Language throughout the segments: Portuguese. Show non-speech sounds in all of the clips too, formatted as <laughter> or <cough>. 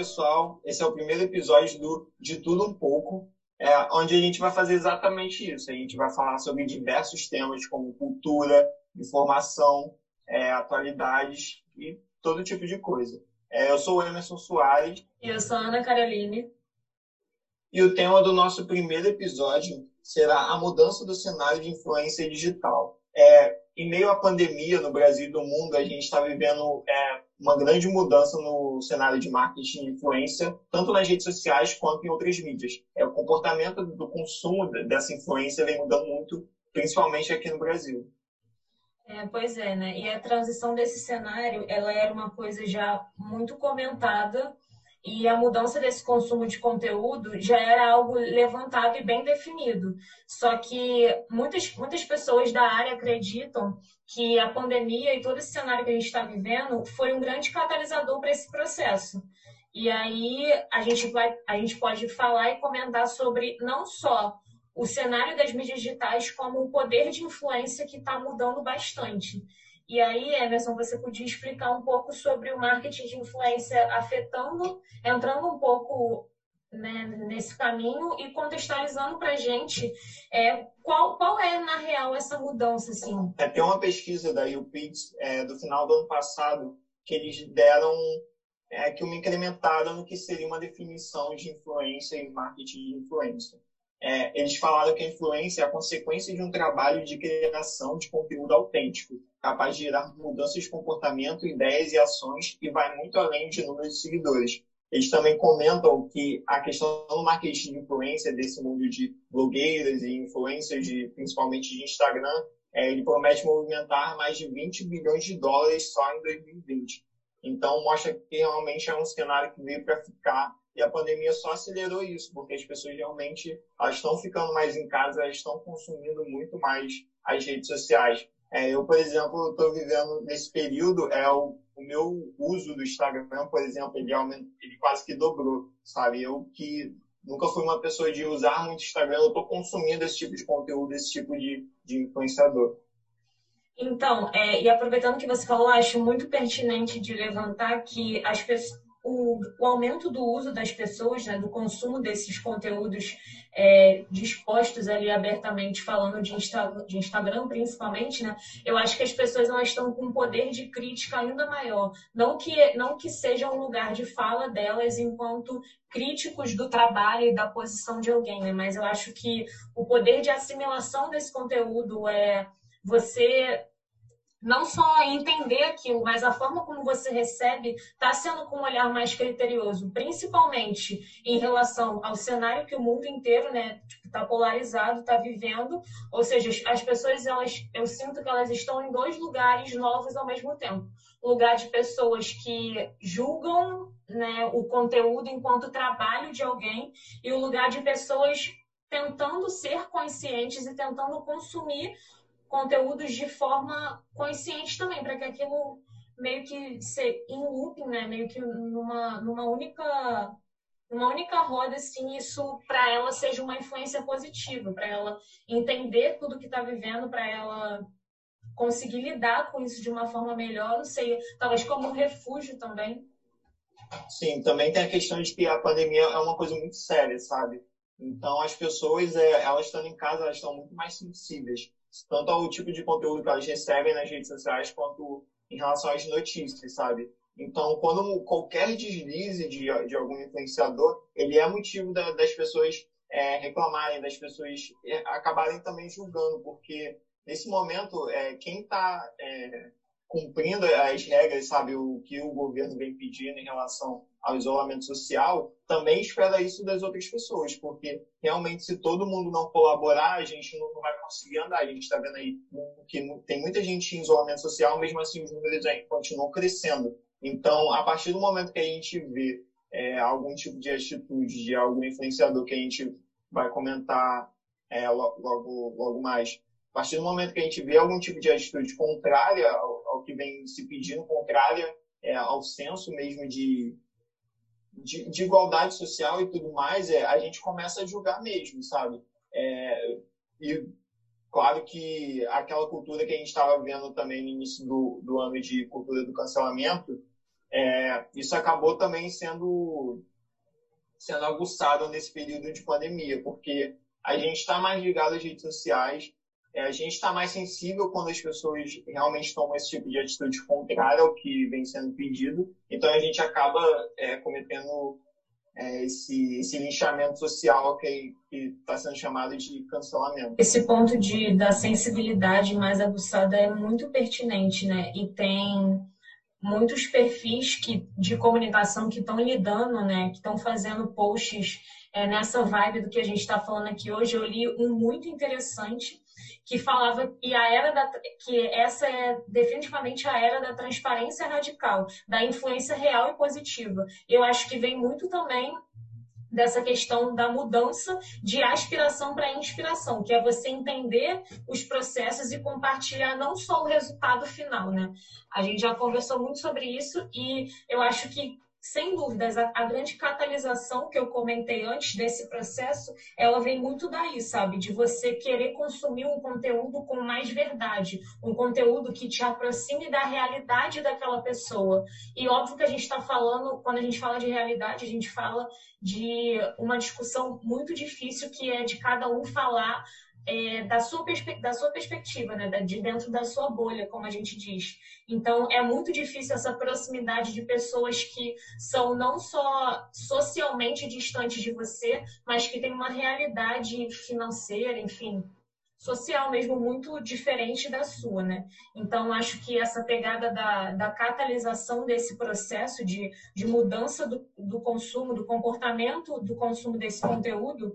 pessoal. Esse é o primeiro episódio do De Tudo Um Pouco, é, onde a gente vai fazer exatamente isso. A gente vai falar sobre diversos temas como cultura, informação, é, atualidades e todo tipo de coisa. É, eu sou o Emerson Soares. E eu sou a Ana Caroline. E o tema do nosso primeiro episódio será a mudança do cenário de influência digital. É, em meio à pandemia no Brasil e no mundo, a gente está vivendo é, uma grande mudança no cenário de marketing de influência, tanto nas redes sociais quanto em outras mídias. É, o comportamento do consumo dessa influência vem mudando muito, principalmente aqui no Brasil. É, pois é, né? E a transição desse cenário, ela era uma coisa já muito comentada e a mudança desse consumo de conteúdo já era algo levantado e bem definido. Só que muitas, muitas pessoas da área acreditam que a pandemia e todo esse cenário que a gente está vivendo foi um grande catalisador para esse processo. E aí a gente, vai, a gente pode falar e comentar sobre não só o cenário das mídias digitais, como o poder de influência que está mudando bastante. E aí, Emerson, você podia explicar um pouco sobre o marketing de influência afetando, entrando um pouco né, nesse caminho e contextualizando para a gente é, qual, qual é, na real, essa mudança? Assim? É, tem uma pesquisa da UPix é, do final do ano passado que eles deram é, que uma incrementada no que seria uma definição de influência e marketing de influência é, eles falaram que a influência é a consequência de um trabalho de criação de conteúdo autêntico, capaz de gerar mudanças de comportamento, ideias e ações e vai muito além de números de seguidores. Eles também comentam que a questão do marketing de influência desse mundo de blogueiras e influencers, de, principalmente de Instagram, é, ele promete movimentar mais de 20 bilhões de dólares só em 2020. Então, mostra que realmente é um cenário que veio para ficar e a pandemia só acelerou isso, porque as pessoas realmente estão ficando mais em casa, elas estão consumindo muito mais as redes sociais. É, eu, por exemplo, estou vivendo nesse período, é o, o, meu uso do Instagram, por exemplo, ele, ele quase que dobrou, sabe? Eu que nunca fui uma pessoa de usar muito Instagram, eu estou consumindo esse tipo de conteúdo, esse tipo de, de influenciador. Então, é, e aproveitando que você falou, acho muito pertinente de levantar que as pessoas o, o, aumento do uso das pessoas, né, do consumo desses conteúdos é, dispostos ali abertamente, falando de, Insta, de Instagram principalmente, né, eu acho que as pessoas elas estão com um poder de crítica ainda maior. Não que, não que seja um lugar de fala delas enquanto críticos do trabalho e da posição de alguém, né, mas eu acho que o poder de assimilação desse conteúdo é você não só entender aquilo, mas a forma como você recebe está sendo com um olhar mais criterioso, principalmente em relação ao cenário que o mundo inteiro, né, está tipo, polarizado, está vivendo. Ou seja, as pessoas, elas, eu sinto que elas estão em dois lugares novos ao mesmo tempo. Lugar de pessoas que julgam né, o conteúdo enquanto trabalho de alguém e o lugar de pessoas tentando ser conscientes e tentando consumir conteúdos de forma consciente também, para que aquilo meio que ser em looping, né? Meio que numa, numa única uma única roda, assim, isso para ela seja uma influência positiva, para ela entender tudo que está vivendo, para ela conseguir lidar com isso de uma forma melhor, não sei, talvez como um refúgio também. Sim, também tem a questão de que a pandemia é uma coisa muito séria, sabe? Então as pessoas, é, elas estando em casa, elas estão muito mais sensíveis tanto ao tipo de conteúdo que elas recebem nas redes sociais, quanto em relação às notícias, sabe? Então, quando qualquer deslize de, de algum influenciador, ele é motivo da, das pessoas é, reclamarem, das pessoas é, acabarem também julgando, porque nesse momento, é, quem está é, cumprindo as regras, sabe, o que o governo vem pedindo em relação ao isolamento social, também espera isso das outras pessoas, porque realmente se todo mundo não colaborar, a gente não vai conseguir andar. A gente está vendo aí que tem muita gente em isolamento social, mesmo assim os números continuam crescendo. Então, a partir do momento que a gente vê é, algum tipo de atitude de algum influenciador que a gente vai comentar é, logo, logo mais, a partir do momento que a gente vê algum tipo de atitude contrária que vem se pedindo, contrária é, ao senso mesmo de, de, de, igualdade social e tudo mais, é, a gente começa a julgar mesmo, sabe? É, e claro que aquela cultura que a gente estava vendo também no início do, do ano de cultura do cancelamento, é, isso acabou também sendo, sendo aguçado nesse período de pandemia, porque a gente está mais ligado às redes sociais, é, a gente está mais sensível quando as pessoas realmente tomam esse tipo de atitude contrária ao que vem sendo pedido, então a gente acaba é, cometendo é, esse, esse linchamento social que está sendo chamado de cancelamento. Esse ponto de, da sensibilidade mais aguçada é muito pertinente, né? E tem muitos perfis que, de comunicação que estão lidando, né? Que estão fazendo posts é, nessa vibe do que a gente está falando aqui hoje. Eu li um muito interessante que falava que a era da que essa é definitivamente a era da transparência radical, da influência real e positiva. Eu acho que vem muito também dessa questão da mudança de aspiração para inspiração, que é você entender os processos e compartilhar não só o resultado final, né? A gente já conversou muito sobre isso e eu acho que sem dúvidas, a, a, grande catalisação que eu comentei antes desse processo, ela vem muito daí, sabe? De você querer consumir um conteúdo com mais verdade, um conteúdo que te aproxime da realidade daquela pessoa. E óbvio que a gente está falando, quando a gente fala de realidade, a gente fala de uma discussão muito difícil que é de cada um falar é, da, sua da sua perspectiva, né? de dentro da sua bolha, como a gente diz. Então, é muito difícil essa proximidade de pessoas que são não só socialmente distantes de você, mas que têm uma realidade financeira, enfim, social mesmo muito diferente da sua, né? Então, acho que essa pegada da, da catalisação desse processo de, de mudança do, do consumo, do comportamento do consumo desse conteúdo,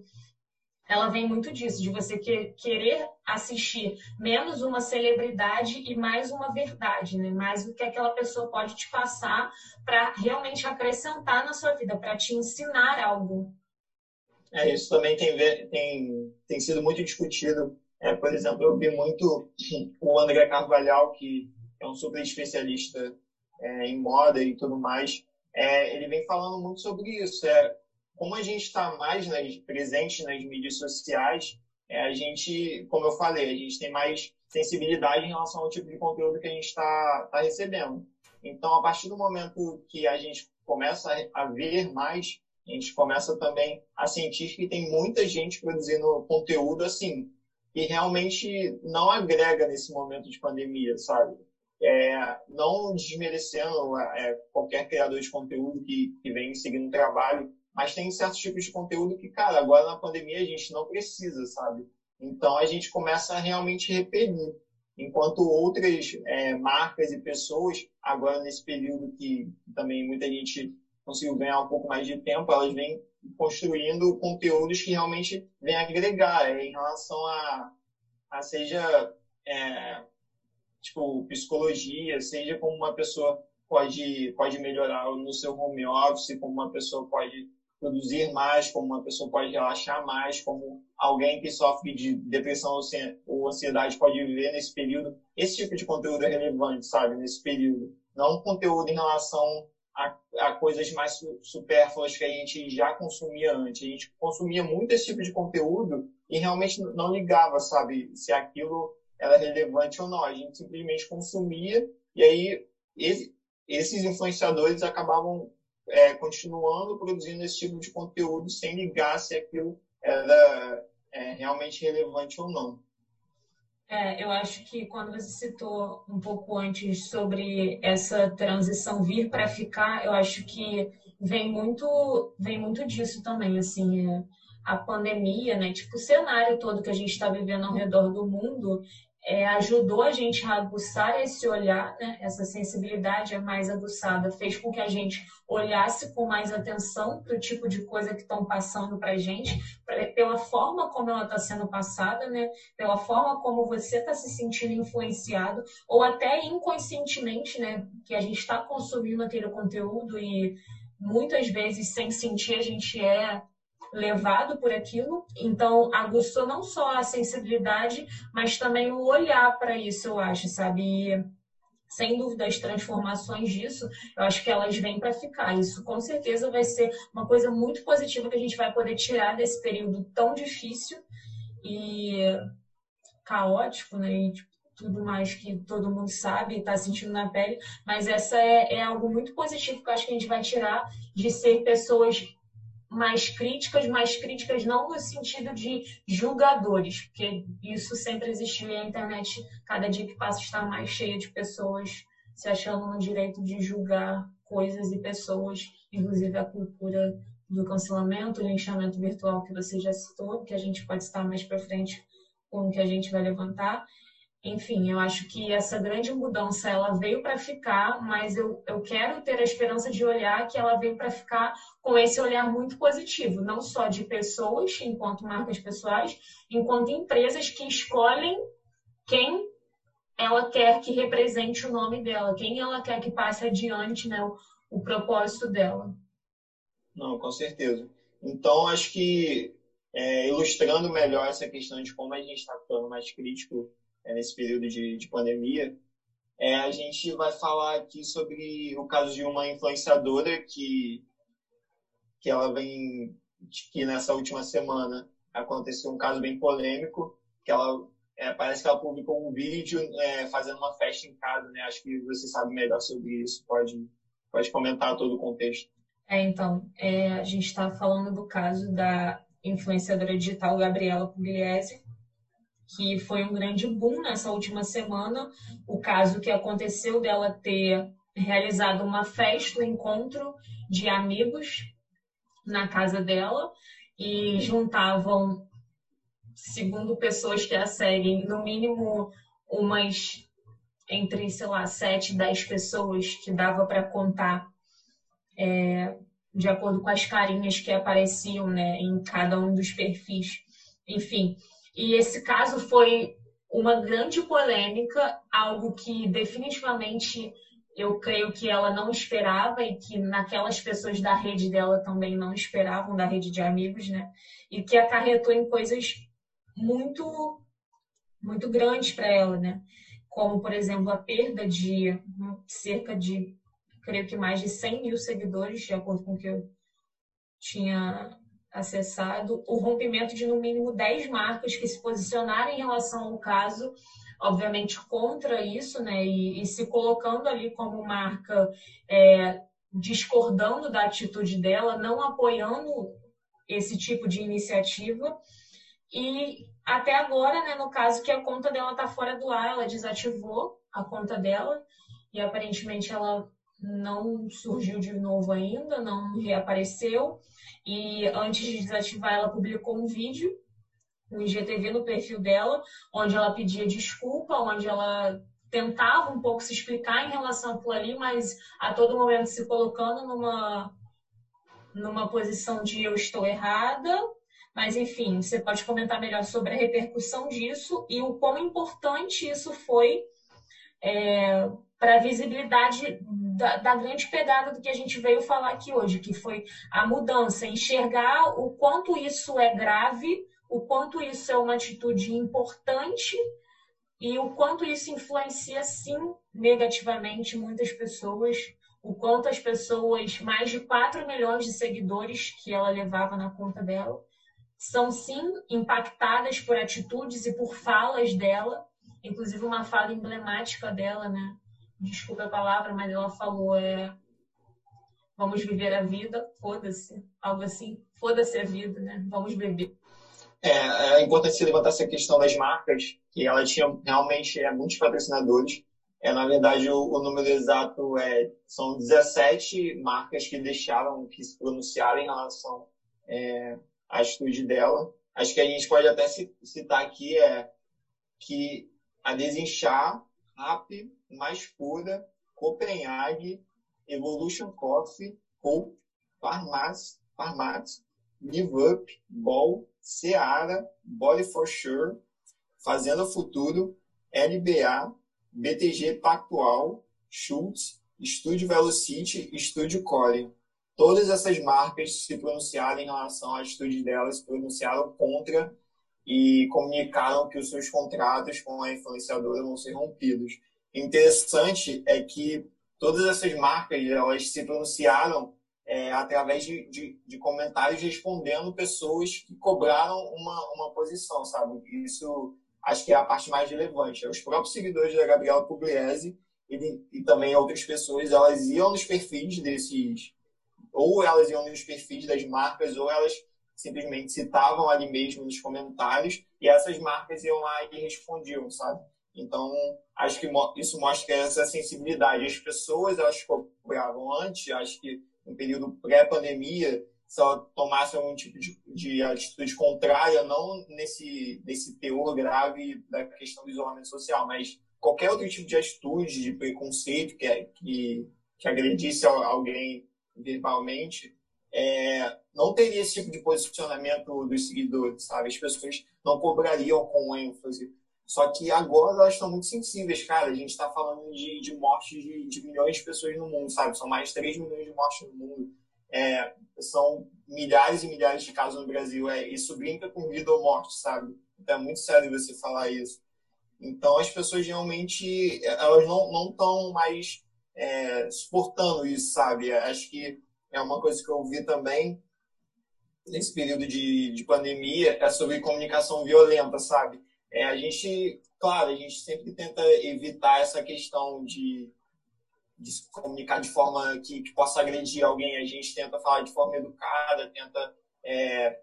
ela vem muito disso, de você que, querer assistir menos uma celebridade e mais uma verdade, né? Mais o que aquela pessoa pode te passar para realmente acrescentar na sua vida, para te ensinar algo. É, isso também tem, tem, tem sido muito discutido. É, por exemplo, eu vi muito o André Carvalhal, que é um super especialista é, em moda e tudo mais. É, ele vem falando muito sobre isso. É, como a gente está mais nas, presente nas mídias sociais, é, a gente, como eu falei, a gente tem mais sensibilidade em relação ao tipo de conteúdo que a gente está tá recebendo. Então, a partir do momento que a gente começa a ver mais, a gente começa também a sentir que tem muita gente produzindo conteúdo assim, que realmente não agrega nesse momento de pandemia, sabe? É, não desmerecendo é, qualquer criador de conteúdo que, que vem seguindo o trabalho mas tem certos tipos de conteúdo que, cara, agora na pandemia a gente não precisa, sabe? Então a gente começa a realmente repelir. Enquanto outras é, marcas e pessoas, agora nesse período que também muita gente conseguiu ganhar um pouco mais de tempo, elas vêm construindo conteúdos que realmente vêm agregar é, em relação a, a seja é, tipo psicologia, seja como uma pessoa pode pode melhorar no seu home office, como uma pessoa pode produzir mais, como uma pessoa pode relaxar mais, como alguém que sofre de depressão ou ansiedade pode viver nesse período. Esse tipo de conteúdo é relevante, sabe, nesse período. Não conteúdo em relação a, a coisas mais supérfluas que a gente já consumia antes. A gente consumia muito esse tipo de conteúdo e realmente não ligava, sabe, se aquilo era relevante ou não. A gente simplesmente consumia e aí esses influenciadores acabavam é, continuando produzindo esse tipo de conteúdo sem ligar se aquilo era é, realmente relevante ou não. É, eu acho que quando você citou um pouco antes sobre essa transição vir para ficar, eu acho que vem muito, vem muito disso também, assim, é, a pandemia, né? Tipo, o cenário todo que a gente está vivendo ao redor do mundo, é, ajudou a gente a aguçar esse olhar, né? essa sensibilidade mais aguçada, fez com que a gente olhasse com mais atenção para o tipo de coisa que estão passando para a gente, pra, pela forma como ela está sendo passada, né? pela forma como você está se sentindo influenciado, ou até inconscientemente, né? que a gente está consumindo aquele conteúdo e muitas vezes sem sentir a gente é levado por aquilo. Então, aguçou não só a sensibilidade, mas também o olhar para isso, eu acho, sabe? E, sem dúvida, as transformações disso, eu acho que elas vêm para ficar. Isso com certeza vai ser uma coisa muito positiva que a gente vai poder tirar desse período tão difícil e caótico, né? E, tipo, tudo mais que todo mundo sabe está sentindo na pele, mas essa é, é algo muito positivo que eu acho que a gente vai tirar de ser pessoas mais críticas, mais críticas não no sentido de julgadores, porque isso sempre existiu e a internet, cada dia que passa, está mais cheia de pessoas se achando no direito de julgar coisas e pessoas, inclusive a cultura do cancelamento, o linchamento virtual que você já citou, que a gente pode estar mais para frente com o que a gente vai levantar. Enfim, eu acho que essa grande mudança ela veio para ficar, mas eu, eu quero ter a esperança de olhar que ela veio para ficar com esse olhar muito positivo, não só de pessoas, enquanto marcas pessoais, enquanto empresas que escolhem quem ela quer que represente o nome dela, quem ela quer que passe adiante né, o, o propósito dela. Não, com certeza. Então, acho que é, ilustrando melhor essa questão de como a gente está ficando mais crítico é, nesse período de, de pandemia, é, a gente vai falar aqui sobre o caso de uma influenciadora que, que ela vem, que nessa última semana aconteceu um caso bem polêmico, que ela é, parece que ela publicou um vídeo é, fazendo uma festa em casa, né? Acho que você sabe melhor sobre isso, pode, pode comentar todo o contexto. É, então, é, a gente está falando do caso da influenciadora digital Gabriela Pugliese, que foi um grande boom nessa última semana. O caso que aconteceu dela ter realizado uma festa, um encontro de amigos na casa dela e juntavam, segundo pessoas que a seguem, no mínimo umas entre, sei lá, sete, dez pessoas que dava para contar é, de acordo com as carinhas que apareciam né, em cada um dos perfis. Enfim, e esse caso foi uma grande polêmica, algo que definitivamente eu creio que ela não esperava e que naquelas pessoas da rede dela também não esperavam, da rede de amigos, né? E que acarretou em coisas muito, muito grandes para ela, né? Como, por exemplo, a perda de cerca de, creio que mais de 100 mil seguidores, de acordo com o que eu tinha acessado o rompimento de no mínimo 10 marcas que se posicionaram em relação ao caso, obviamente contra isso, né? E, e se colocando ali como marca é, discordando da atitude dela, não apoiando esse tipo de iniciativa. E até agora, né, no caso que a conta dela está fora do ar, ela desativou a conta dela e aparentemente ela não surgiu de novo ainda, não reapareceu. E antes de desativar, ela publicou um vídeo no IGTV no perfil dela, onde ela pedia desculpa, onde ela tentava um pouco se explicar em relação àquilo ali, mas a todo momento se colocando numa, numa posição de eu estou errada. Mas, enfim, você pode comentar melhor sobre a repercussão disso e o quão importante isso foi é, para a visibilidade da, da, grande pegada do que a gente veio falar aqui hoje, que foi a mudança, enxergar o quanto isso é grave, o quanto isso é uma atitude importante e o quanto isso influencia, sim, negativamente muitas pessoas, o quanto as pessoas, mais de 4 milhões de seguidores que ela levava na conta dela, são, sim, impactadas por atitudes e por falas dela, inclusive uma fala emblemática dela, né? Desculpa a palavra, mas ela falou é vamos viver a vida, foda-se, algo assim, foda-se a vida, né? Vamos beber. É, é importante se levantar essa questão das marcas, que ela tinha realmente é, muitos patrocinadores. É, na verdade, o, o número exato é são 17 marcas que deixaram que se pronunciaram em relação é, à atitude dela. Acho que a gente pode até citar aqui é que a Desinchar, Rap, mais pura, Copenhague, Evolution Coffee, Hope, Farmaz, Farmaz, Live Up, Ball, Seara, Body for Sure, Fazenda Futuro, LBA, BTG Pactual, Schultz, Estúdio Velocity Estúdio Core. Todas essas marcas se pronunciaram em relação à atitude delas, se pronunciaram contra e comunicaram que os seus contratos com a influenciadora vão ser rompidos interessante é que todas essas marcas elas se pronunciaram é, através de, de, de, comentários respondendo pessoas que cobraram uma, uma posição, sabe? Isso acho que é a parte mais relevante. Os próprios seguidores da Gabriela Pugliese e, e também outras pessoas, elas iam nos perfis desses, ou elas iam nos perfis das marcas, ou elas simplesmente citavam ali mesmo nos comentários, e essas marcas iam lá e respondiam, sabe? Então, acho que isso mostra que essa sensibilidade. As pessoas, elas cobravam antes, acho que no período pré-pandemia, se ela tomasse algum tipo de, de, atitude contrária, não nesse, nesse teor grave da questão do isolamento social, mas qualquer outro tipo de atitude, de preconceito que, é, que, que agredisse alguém verbalmente, é, não teria esse tipo de posicionamento dos seguidores, sabe? As pessoas não cobrariam com ênfase. Só que agora elas estão muito sensíveis, cara. A gente está falando de, de mortes de, de, milhões de pessoas no mundo, sabe? São mais de 3 milhões de mortes no mundo. É, são milhares e milhares de casos no Brasil. É, isso brinca com vida ou morte, sabe? Então é muito sério você falar isso. Então as pessoas realmente elas não estão mais é, suportando isso, sabe? Acho que é uma coisa que eu vi também nesse período de, de pandemia é sobre comunicação violenta, sabe? É, a gente, claro, a gente sempre tenta evitar essa questão de, de se comunicar de forma que, que, possa agredir alguém. A gente tenta falar de forma educada, tenta é,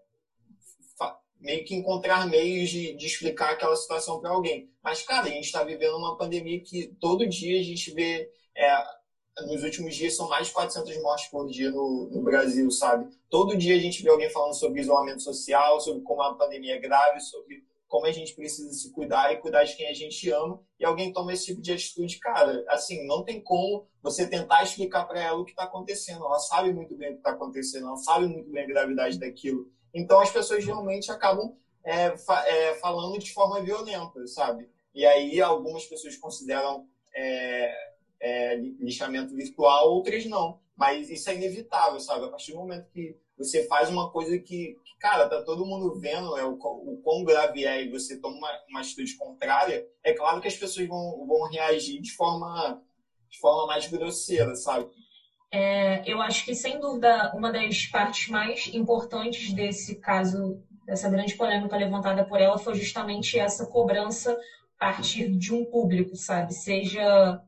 meio que encontrar meios de, de explicar aquela situação para alguém. Mas, cara, a gente está vivendo uma pandemia que todo dia a gente vê. É, nos últimos dias são mais de 400 mortes por dia no, no, Brasil, sabe? Todo dia a gente vê alguém falando sobre isolamento social, sobre como a pandemia é grave, sobre como a gente precisa se cuidar e cuidar de quem a gente ama, e alguém toma esse tipo de atitude, cara, assim, não tem como você tentar explicar para ela o que está acontecendo. Ela sabe muito bem o que está acontecendo, ela sabe muito bem a gravidade daquilo. Então as pessoas realmente acabam é, fa é, falando de forma violenta, sabe? E aí algumas pessoas consideram é, é, lixamento virtual, outras não. Mas isso é inevitável, sabe? A partir do momento que você faz uma coisa que, que cara, tá todo mundo vendo é, o, o quão grave é e você toma uma, uma atitude contrária, é claro que as pessoas vão, vão reagir de forma, de forma mais grosseira, sabe? É, eu acho que, sem dúvida, uma das partes mais importantes desse caso, dessa grande polêmica levantada por ela, foi justamente essa cobrança a partir de um público, sabe? Seja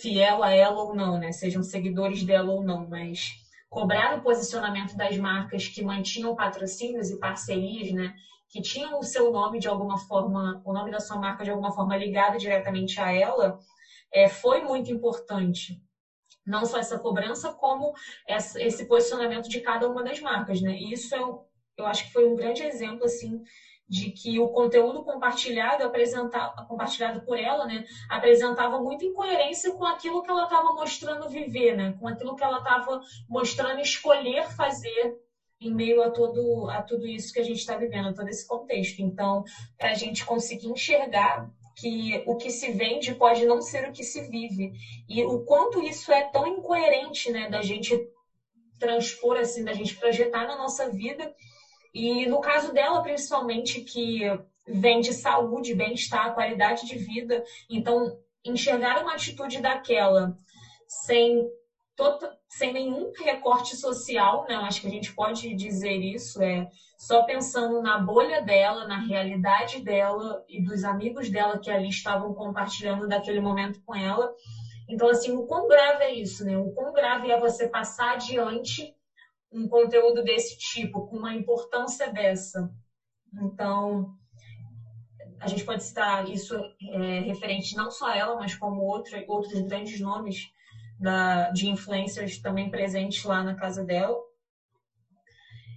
fiel a ela ou não, né? Sejam seguidores dela ou não, mas cobrar o posicionamento das marcas que mantinham patrocínios e parcerias, né? Que tinham o seu nome de alguma forma, o nome da sua marca de alguma forma ligado diretamente a ela, é, foi muito importante. Não só essa cobrança, como essa, esse posicionamento de cada uma das marcas, né? E isso é, eu acho que foi um grande exemplo, assim, de que o conteúdo compartilhado, compartilhado por ela, né, apresentava muita incoerência com aquilo que ela estava mostrando viver, né, com aquilo que ela estava mostrando escolher fazer em meio a todo a tudo isso que a gente está vivendo, todo esse contexto. Então, para a gente conseguir enxergar que o que se vende pode não ser o que se vive e o quanto isso é tão incoerente, né, da gente transpor assim, da gente projetar na nossa vida e no caso dela, principalmente, que vem de saúde, bem-estar, qualidade de vida, então enxergar uma atitude daquela sem tota, sem nenhum recorte social, né? Acho que a gente pode dizer isso, é só pensando na bolha dela, na realidade dela e dos amigos dela que ali estavam compartilhando daquele momento com ela. Então, assim, o quão grave é isso, né? O quão grave é você passar adiante um conteúdo desse tipo, com uma importância dessa. Então, a gente pode citar isso é, referente não só a ela, mas como outro, outros grandes nomes da, de influencers também presentes lá na casa dela.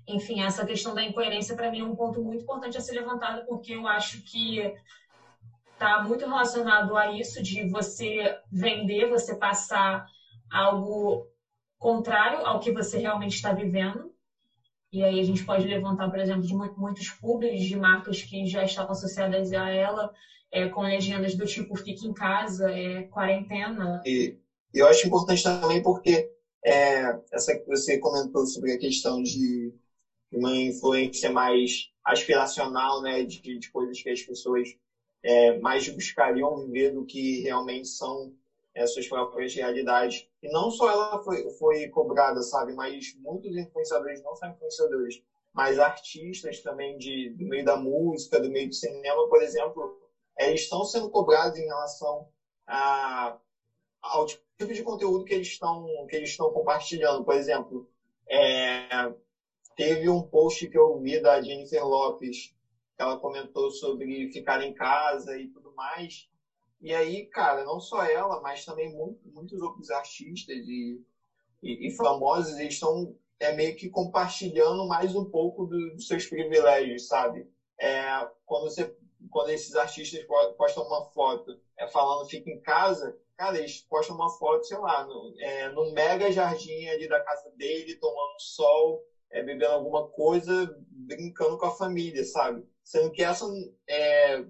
Enfim, essa questão da incoerência para mim é um ponto muito importante a ser levantado, porque eu acho que está muito relacionado a isso de você vender, você passar algo contrário ao que você realmente está vivendo. E aí a gente pode levantar, por exemplo, de muitos públicos de marcas que já estavam associadas a ela, é, com legendas do tipo fique em casa, é, quarentena. E eu acho importante também porque é, essa que você comentou sobre a questão de uma influência mais aspiracional, né, de, de coisas que as pessoas é, mais buscariam viver do que realmente são as suas próprias realidades. E não só ela foi, foi cobrada, sabe, mas muitos influenciadores, não só influenciadores, mas artistas também de, do meio da música, do meio do cinema, por exemplo, eles estão sendo cobrados em relação a, ao tipo de conteúdo que eles estão que eles estão compartilhando. Por exemplo, é, teve um post que eu vi da Jennifer Lopes, que ela comentou sobre ficar em casa e tudo mais. E aí, cara, não só ela, mas também muitos outros artistas e, e, e famosos estão é meio que compartilhando mais um pouco do, dos seus privilégios, sabe? É, quando você quando esses artistas postam uma foto é, falando fica em casa, cara, eles postam uma foto, sei lá, no, é, no mega jardim ali da casa dele, tomando sol, é, bebendo alguma coisa, brincando com a família, sabe? Sendo que essa é,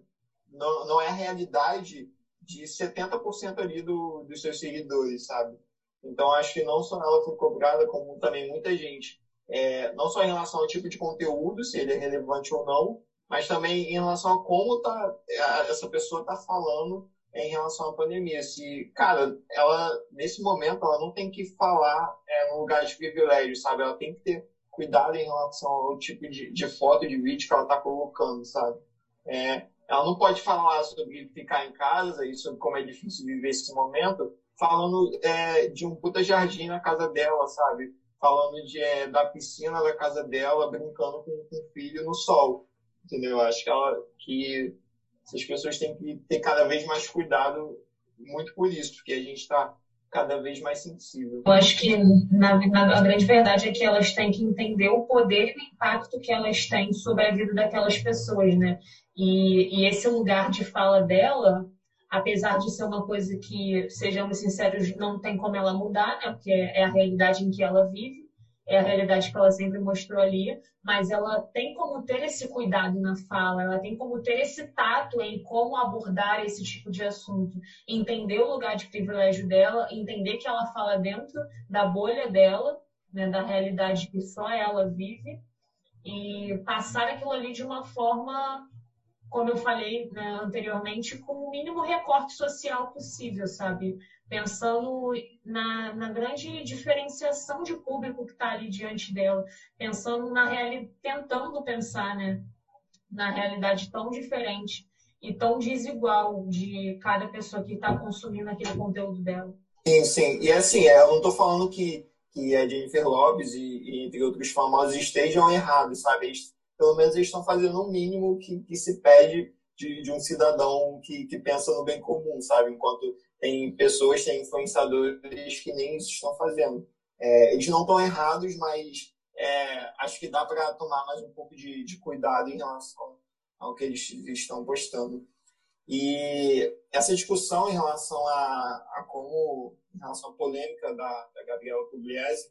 não, não é a realidade de 70% ali do, dos seus seguidores, sabe? Então, acho que não só ela foi cobrada, como também muita gente. É, não só em relação ao tipo de conteúdo, se ele é relevante ou não, mas também em relação a como tá, essa pessoa está falando em relação à pandemia. Se, cara, ela, nesse momento, ela não tem que falar é, no lugar de privilégio, sabe? Ela tem que ter cuidado em relação ao tipo de, de foto, de vídeo que ela está colocando, sabe? É, ela não pode falar sobre ficar em casa e sobre como é difícil viver esse momento, falando é, de um puta jardim na casa dela, sabe? Falando de, é, da piscina da casa dela, brincando com, o filho no sol, entendeu? Eu acho que, ela, que pessoas têm que ter cada vez mais cuidado muito por isso, porque a gente está cada vez mais sensível. Eu acho que na, na, a grande verdade é que elas têm que entender o poder e o impacto que elas têm sobre a vida daquelas pessoas, né? E, e esse lugar de fala dela, apesar de ser uma coisa que, sejamos sinceros, não tem como ela mudar, né? Porque é a realidade em que ela vive é a realidade que ela sempre mostrou ali, mas ela tem como ter esse cuidado na fala, ela tem como ter esse tato em como abordar esse tipo de assunto, entender o lugar de privilégio dela, entender que ela fala dentro da bolha dela, né, da realidade que só ela vive, e passar aquilo ali de uma forma, como eu falei né, anteriormente, com o mínimo recorte social possível, sabe? pensando na, na grande diferenciação de público que está ali diante dela, pensando na realidade, tentando pensar, né, na realidade tão diferente e tão desigual de cada pessoa que está consumindo aquele conteúdo dela. Sim, sim. E assim, é, eu não estou falando que, que a Jennifer Lopes e, e, entre outros famosos estejam errados, sabe? Eles, pelo menos eles estão fazendo o mínimo que, que se pede de, de um cidadão que, que pensa no bem comum, sabe? Enquanto tem pessoas, tem influenciadores que nem isso estão fazendo. É, eles não estão errados, mas é, acho que dá para tomar mais um pouco de, de, cuidado em relação ao que eles estão postando. E essa discussão em relação a, a como, em relação à polêmica da, da Gabriela Pugliese,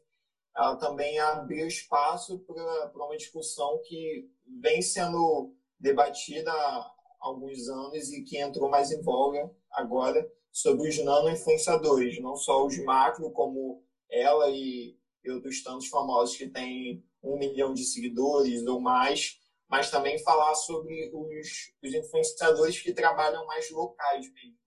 ela também abriu espaço para uma discussão que vem sendo debatida há alguns anos e que entrou mais em voga agora, sobre os nano-influenciadores, não só os macro, como ela e, outros tantos famosos que têm um milhão de seguidores ou mais, mas também falar sobre os, os influenciadores que trabalham mais locais mesmo.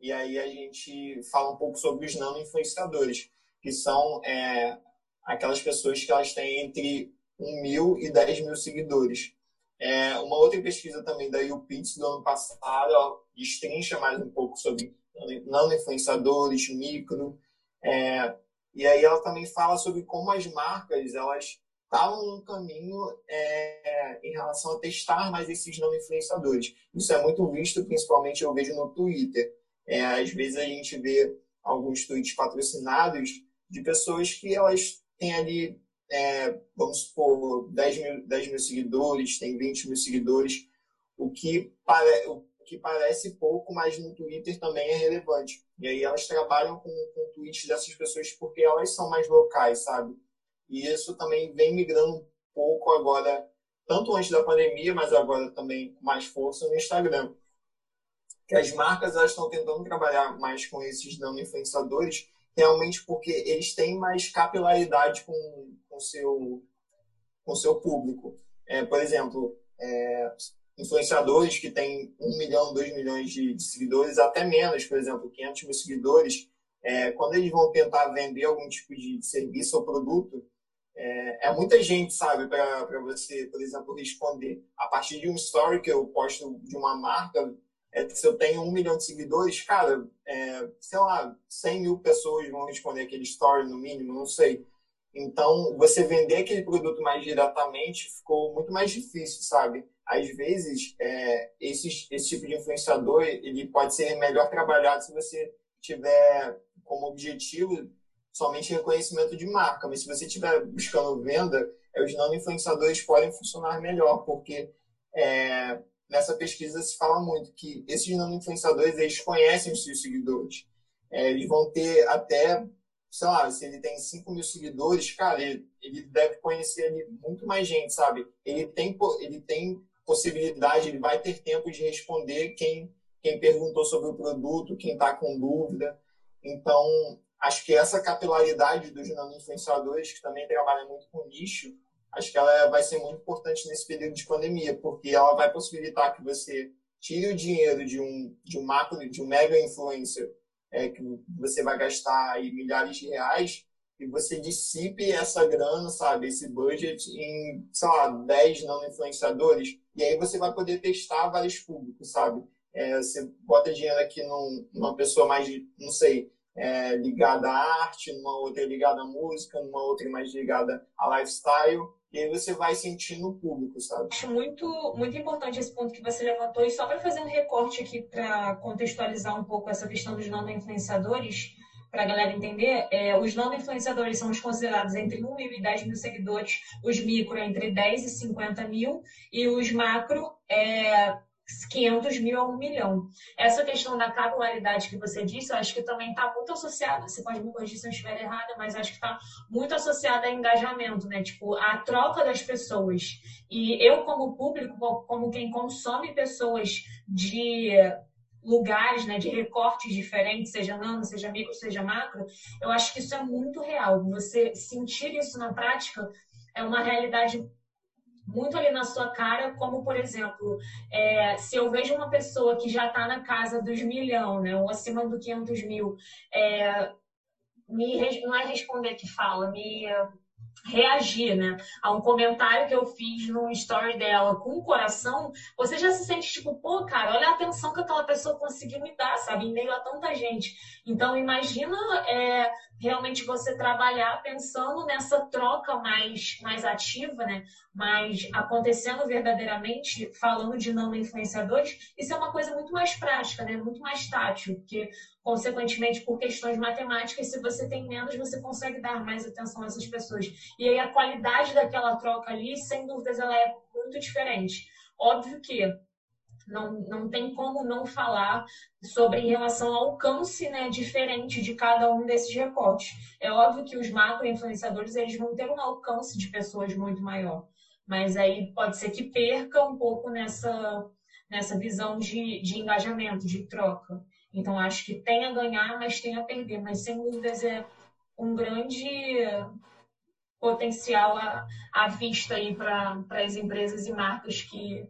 E aí a gente fala um pouco sobre os nano-influenciadores, que são é, aquelas pessoas que elas têm entre 1 mil e 10 mil seguidores. É, uma outra pesquisa também da YouPix do ano passado, ela destrincha mais um pouco sobre nano-influenciadores, micro. É, e aí ela também fala sobre como as marcas elas estavam num caminho é, em relação a testar mais esses nano-influenciadores. Isso é muito visto, principalmente eu vejo no Twitter. É, às vezes a gente vê alguns tweets patrocinados de pessoas que elas têm ali, é, vamos supor, 10 mil, 10 mil seguidores, tem 20 mil seguidores, o que, para, o que parece pouco, mas no Twitter também é relevante. E aí elas trabalham com, com tweets dessas pessoas porque elas são mais locais, sabe? E isso também vem migrando um pouco agora, tanto antes da pandemia, mas agora também com mais força no Instagram. Que as marcas elas estão tentando trabalhar mais com esses não influenciadores, realmente porque eles têm mais capilaridade com o seu, com seu público. É, por exemplo, é, influenciadores que têm um milhão, dois milhões de, de, seguidores, até menos, por exemplo, 500 mil seguidores, é, quando eles vão tentar vender algum tipo de serviço ou produto, é, é muita gente, sabe, para você, por exemplo, responder. A partir de um story que eu posto de uma marca, é, se eu tenho um milhão de seguidores, cara, é, sei lá, 100 mil pessoas vão responder aquele story no mínimo, não sei. Então, você vender aquele produto mais diretamente ficou muito mais difícil, sabe? Às vezes, é, esse, tipo de influenciador ele pode ser melhor trabalhado se você tiver como objetivo somente reconhecimento de marca. Mas se você estiver buscando venda, é, os não influenciadores podem funcionar melhor, porque é, nessa pesquisa se fala muito que esses não influenciadores eles conhecem os seus seguidores. É, eles vão ter até sei lá, se ele tem 5 mil seguidores, cara, ele, ele deve conhecer ali muito mais gente, sabe? Ele tem, ele tem possibilidade, ele vai ter tempo de responder quem, quem perguntou sobre o produto, quem está com dúvida. Então, acho que essa capilaridade dos nano-influenciadores, que também trabalham muito com nicho, acho que ela vai ser muito importante nesse período de pandemia, porque ela vai possibilitar que você tire o dinheiro de um, de um macro, de um mega influencer é, que você vai gastar aí milhares de reais e você dissipe essa grana, sabe, esse budget em, sei lá, 10 não influenciadores e aí você vai poder testar vários públicos, sabe? É, você bota dinheiro aqui num, numa pessoa mais, não sei, é, ligada à arte, numa outra ligada à música, numa outra mais ligada a lifestyle, e aí você vai sentindo o público, sabe? Acho muito, muito importante esse ponto que você levantou, e só para fazer um recorte aqui para contextualizar um pouco essa questão dos não influenciadores, para a galera entender, é, os não influenciadores são os considerados entre 1 mil e 10 mil seguidores, os micro entre 10 e 50 mil, e os macro é, 500 mil a 1 milhão. Essa questão da capilaridade que você disse, eu acho que também está muito associada, você pode me corrigir se eu estiver errada, mas acho que está muito associada a engajamento, né? Tipo, a troca das pessoas. E eu, como público, como quem consome pessoas de lugares, né, de recortes diferentes, seja nano, seja micro, seja macro, eu acho que isso é muito real. Você sentir isso na prática é uma realidade muito ali na sua cara, como por exemplo, é, se eu vejo uma pessoa que já está na casa dos milhão, né, ou acima do 500 mil, é, me, não é responder que fala, me reagir, né, a um comentário que eu fiz no story dela com o coração, você já se sente tipo, pô, cara, olha a atenção que aquela pessoa conseguiu me dar, sabe, em meio a tanta gente. Então, imagina é, realmente você trabalhar pensando nessa troca mais, mais ativa, né, mas acontecendo verdadeiramente, falando de não influenciadores, isso é uma coisa muito mais prática, né, muito mais tátil, porque consequentemente, por questões matemáticas, se você tem menos, você consegue dar mais atenção a essas pessoas. E aí a qualidade daquela troca ali, sem dúvidas, ela é muito diferente. Óbvio que não, não tem como não falar sobre em relação ao alcance né, diferente de cada um desses recortes. É óbvio que os macro-influenciadores eles vão ter um alcance de pessoas muito maior, mas aí pode ser que perca um pouco nessa, nessa visão de, de engajamento, de troca. Então, acho que tem a ganhar, mas tem a perder. Mas, sem dúvidas, é um grande potencial à, à vista para as empresas e marcas que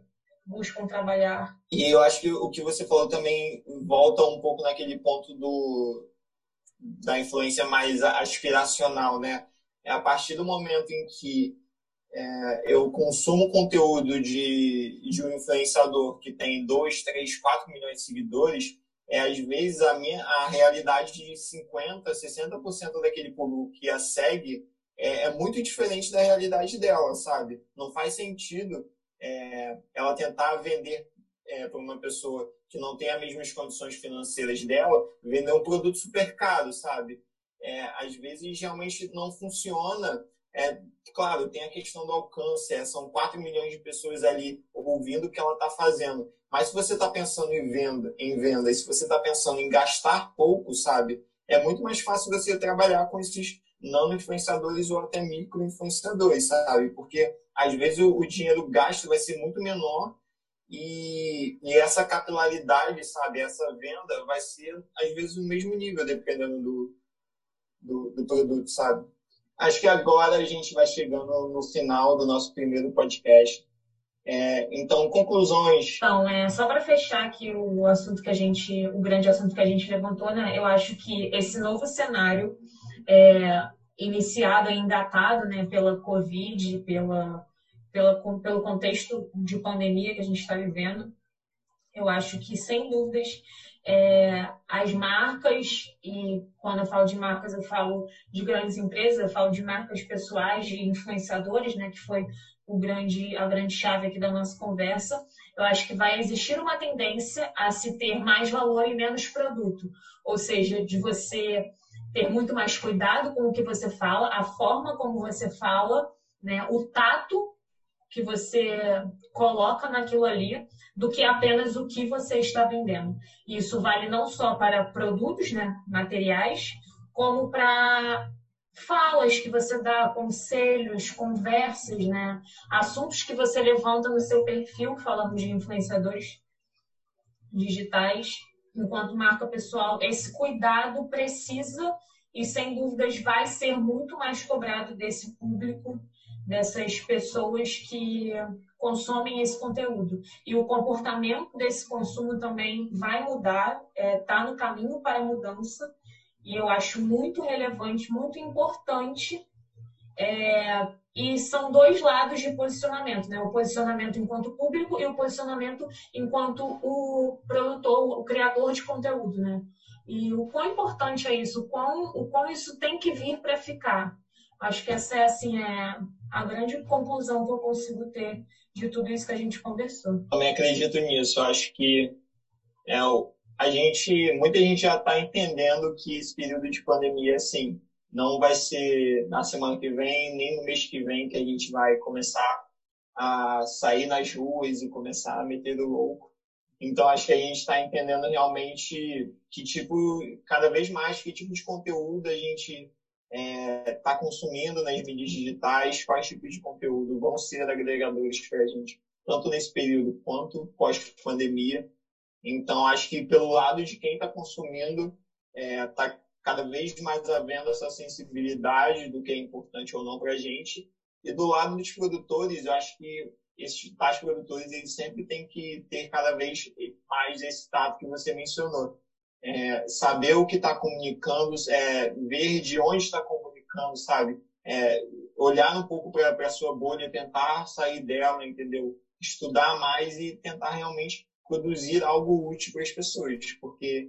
buscam trabalhar. E eu acho que o que você falou também volta um pouco naquele ponto do, da influência mais aspiracional, né? É a partir do momento em que é, eu consumo conteúdo de, de um influenciador que tem 2, 3, 4 milhões de seguidores, é, às vezes a, minha, a realidade de 50%, 60% daquele público que a segue é, é, muito diferente da realidade dela, sabe? Não faz sentido é, ela tentar vender é, para uma pessoa que não tem as mesmas condições financeiras dela, vender um produto super caro, sabe? É, às vezes realmente não funciona. É, claro, tem a questão do alcance, é, são 4 milhões de pessoas ali ouvindo o que ela está fazendo. Mas se você está pensando em venda, em venda, se você está pensando em gastar pouco, sabe, é muito mais fácil você trabalhar com esses não influenciadores ou até micro influenciadores, sabe? Porque às vezes o, o dinheiro gasto vai ser muito menor e, e, essa capilaridade, sabe, essa venda vai ser às vezes o mesmo nível, dependendo do, do, do produto, sabe? Acho que agora a gente vai chegando no final do nosso primeiro podcast. É, então, conclusões. Então, é, só para fechar aqui o assunto que a gente, o grande assunto que a gente levantou, né? Eu acho que esse novo cenário, é, iniciado e engatado, né, pela Covid, pela, pela, pelo contexto de pandemia que a gente está vivendo, Eu acho que, sem dúvidas, é, as marcas, e quando eu falo de marcas, eu falo de grandes empresas, eu falo de marcas pessoais, de influenciadores, né, que foi o grande, a grande chave aqui da nossa conversa. Eu acho que vai existir uma tendência a se ter mais valor e menos produto, ou seja, de você ter muito mais cuidado com o que você fala, a forma como você fala, né, o tato que você coloca naquilo ali do que apenas o que você está vendendo. Isso vale não só para produtos, né, materiais, como para falas que você dá, conselhos, conversas, né, assuntos que você levanta no seu perfil, falando de influenciadores digitais, enquanto marca pessoal, esse cuidado precisa e sem dúvidas vai ser muito mais cobrado desse público dessas pessoas que consomem esse conteúdo. E o comportamento desse consumo também vai mudar, está é, tá no caminho para a mudança, e eu acho muito relevante, muito importante. É, e são dois lados de posicionamento, né? O posicionamento enquanto público e o posicionamento enquanto o produtor, o criador de conteúdo, né? E o quão importante é isso, o quão, o quão isso tem que vir para ficar. Acho que essa é, assim, é a grande conclusão que eu consigo ter de tudo isso que a gente conversou. Também acredito nisso. Acho que é, a gente, muita gente já está entendendo que esse período de pandemia, assim, não vai ser na semana que vem, nem no mês que vem que a gente vai começar a sair nas ruas e começar a meter o louco. Então, acho que a gente está entendendo realmente que tipo, cada vez mais, que tipo de conteúdo a gente está é, tá consumindo nas mídias digitais, quais tipos de conteúdo vão ser agregadores para a gente, tanto nesse período quanto pós-pandemia. Então, acho que pelo lado de quem está consumindo, está é, cada vez mais havendo essa sensibilidade do que é importante ou não para a gente. E do lado dos produtores, eu acho que esses tais produtores eles sempre têm que ter cada vez mais esse tato que você mencionou é, saber o que está comunicando, é, ver de onde está comunicando, sabe? É, olhar um pouco para a sua bolha, tentar sair dela, entendeu? Estudar mais e tentar realmente produzir algo útil para as pessoas, porque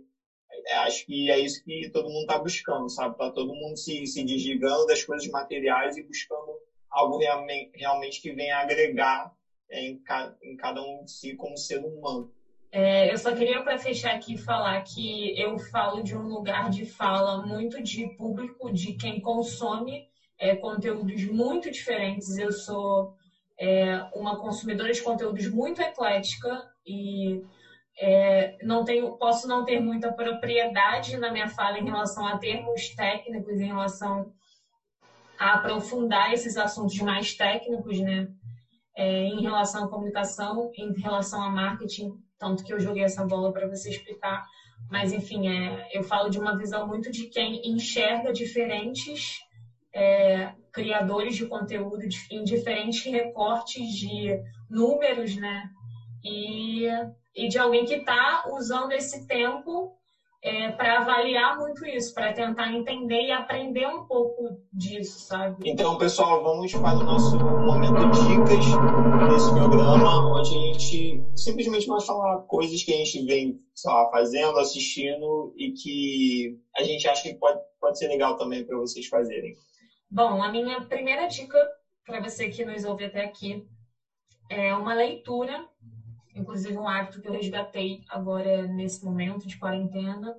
acho que é isso que todo mundo está buscando, sabe? Tá todo mundo se, se desligando das coisas materiais e buscando algo realmente, realmente que venha agregar é, em, ca, em cada um de si como ser humano. É, eu só queria, para fechar aqui, falar que eu falo de um lugar de fala muito de público, de quem consome é, conteúdos muito diferentes. Eu sou é, uma consumidora de conteúdos muito eclética e é, não tenho, posso não ter muita propriedade na minha fala em relação a termos técnicos, em relação a aprofundar esses assuntos mais técnicos, né? É, em relação à comunicação, em relação a marketing, tanto que eu joguei essa bola para você explicar. Mas, enfim, é, eu falo de uma visão muito de quem enxerga diferentes é, criadores de conteúdo em diferentes recortes de números, né? E, e de alguém que está usando esse tempo é, para avaliar muito isso, para tentar entender e aprender um pouco disso, sabe? Então, pessoal, vamos para o nosso momento dicas desse programa, onde a gente simplesmente vai falar coisas que a gente vem sei lá, fazendo, assistindo e que a gente acha que pode, pode ser legal também para vocês fazerem. Bom, a minha primeira dica para você que nos ouve até aqui é uma leitura inclusive um hábito que eu resgatei agora nesse momento de quarentena.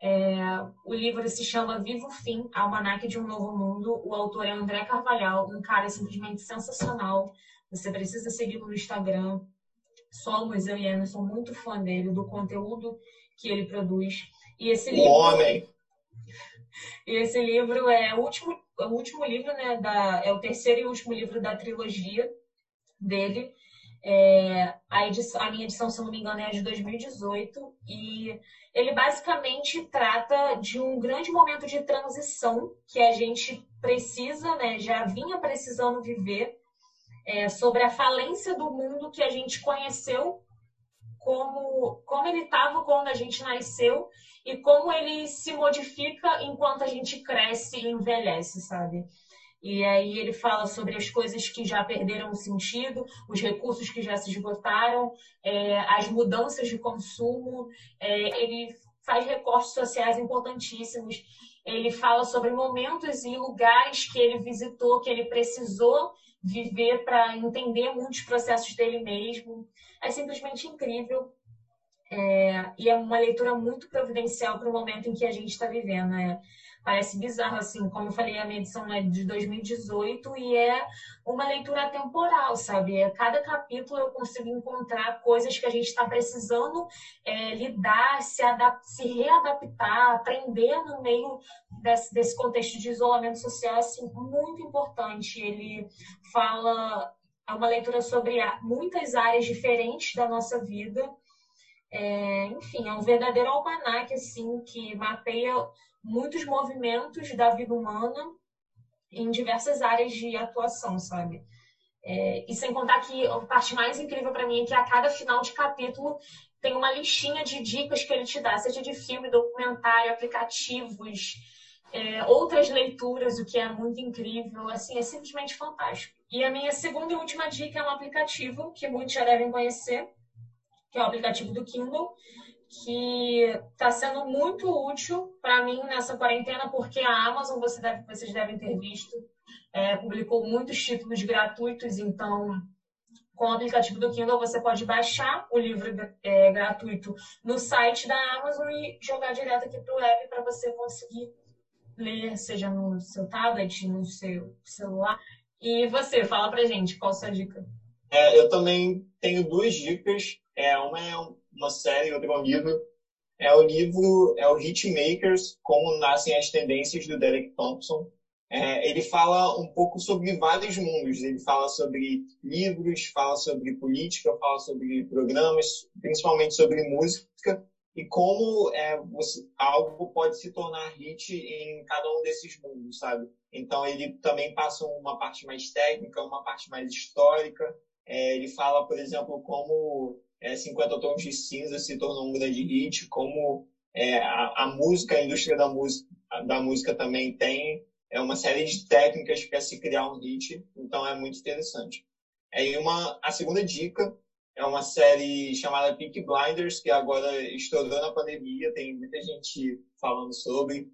É, o livro se chama Vivo Fim, Almanac de um Novo Mundo. O autor é André Carvalhal, um cara simplesmente sensacional. Você precisa segui-lo no Instagram. Somos, eu e Ana, sou muito fã dele, do conteúdo que ele produz. E esse livro. Homem! <laughs> E esse livro é o último, o último livro, né? Da, é o terceiro e último livro da trilogia dele. É, a, edição, a, minha edição, se não me engano, é de 2018 e ele basicamente trata de um grande momento de transição que a gente precisa, né, já vinha precisando viver, é, sobre a falência do mundo que a gente conheceu, como, como ele estava quando a gente nasceu e como ele se modifica enquanto a gente cresce e envelhece, sabe? E aí ele fala sobre as coisas que já perderam sentido, os recursos que já se esgotaram, é, as mudanças de consumo. É, ele faz recortes sociais importantíssimos. Ele fala sobre momentos e lugares que ele visitou, que ele precisou viver para entender muitos processos dele mesmo. É simplesmente incrível. É, e é uma leitura muito providencial para o momento em que a gente está vivendo. É, parece bizarro, assim, como eu falei, a minha edição é de 2018 e é uma leitura temporal, sabe? É, cada capítulo eu consigo encontrar coisas que a gente está precisando é, lidar, se, se readaptar, aprender no meio desse, desse contexto de isolamento social, assim, muito importante. Ele fala, é uma leitura sobre muitas áreas diferentes da nossa vida, é, enfim, é um verdadeiro almanac, assim, que mapeia muitos movimentos da vida humana em diversas áreas de atuação, sabe? É, e sem contar que a parte mais incrível para mim é que a cada final de capítulo tem uma listinha de dicas que ele te dá, seja de filme, documentário, aplicativos, é, outras leituras, o que é muito incrível. Assim, é simplesmente fantástico. E a minha segunda e última dica é um aplicativo que muitos já devem conhecer, que é o aplicativo do Kindle, que está sendo muito útil para mim nessa quarentena, porque a Amazon, você deve, vocês devem ter visto, é, publicou muitos títulos gratuitos, então com o aplicativo do Kindle você pode baixar o livro é, gratuito no site da Amazon e jogar direto aqui para o web para você conseguir ler, seja no seu tablet, no seu celular. E você, fala pra gente, qual a sua dica? É, eu também tenho duas dicas. É, uma é uma série, outra um livro. É o livro, é o Hitmakers, Como Nascem as Tendências, do Derek Thompson. É, ele fala um pouco sobre vários mundos. Ele fala sobre livros, fala sobre política, fala sobre programas, principalmente sobre música e como é, você, algo pode se tornar hit em cada um desses mundos, sabe? Então ele também passa uma parte mais técnica, uma parte mais histórica. É, ele fala, por exemplo, como é, 50 Tons de Cinza se tornou um grande hit, como é, a, a, música, a indústria da música, da música também tem é uma série de técnicas para se criar um hit, então é muito interessante. É, uma, a segunda dica é uma série chamada Peak Blinders, que agora estourou na pandemia, tem muita gente falando sobre.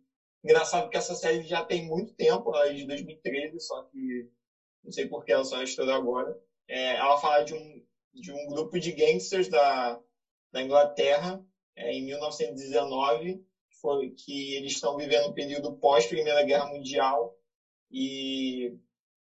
Engraçado que essa série já tem muito tempo, ela é de 2013, só que não sei por que ela só estourou agora. É, ela fala de um, de um grupo de gangsters da, da Inglaterra é, em 1919, que, foi, que eles estão vivendo um período pós-Primeira Guerra Mundial e,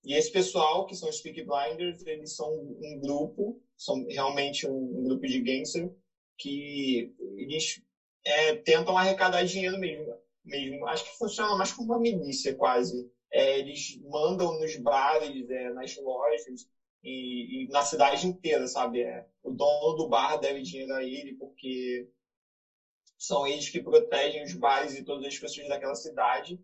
e esse pessoal, que são os Peak Blinders, eles são um grupo, são realmente um, um grupo de gangsters que eles é, tentam arrecadar dinheiro mesmo, mesmo. Acho que funciona mais como uma milícia quase. É, eles mandam nos bares, é, nas lojas, e, e, na cidade inteira, sabe? É, o dono do bar deve dinheiro a ele porque são eles que protegem os bares e todas as pessoas daquela cidade,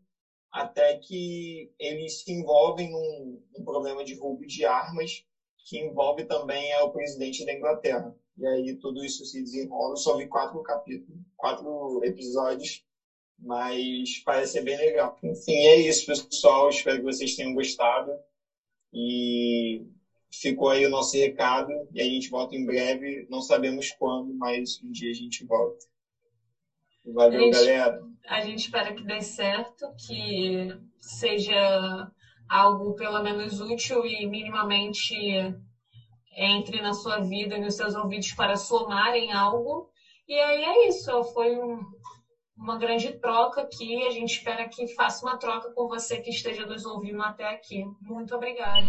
até que eles se envolvem num, num problema de roubo de armas que envolve também é o presidente da Inglaterra. E aí tudo isso se desenrola. Eu só vi quatro capítulos, quatro episódios, mas parece ser bem legal. Enfim, é isso, pessoal. Espero que vocês tenham gostado. E ficou aí o nosso recado e a gente volta em breve. Não sabemos quando, mas um dia a gente volta. Valeu, a gente, galera. A gente espera que dê certo, que seja algo pelo menos útil e minimamente entre na sua vida e nos seus ouvidos para somar em algo. E aí é isso, foi um, uma grande troca aqui. A gente espera que faça uma troca com você que esteja nos ouvindo até aqui. Muito obrigada.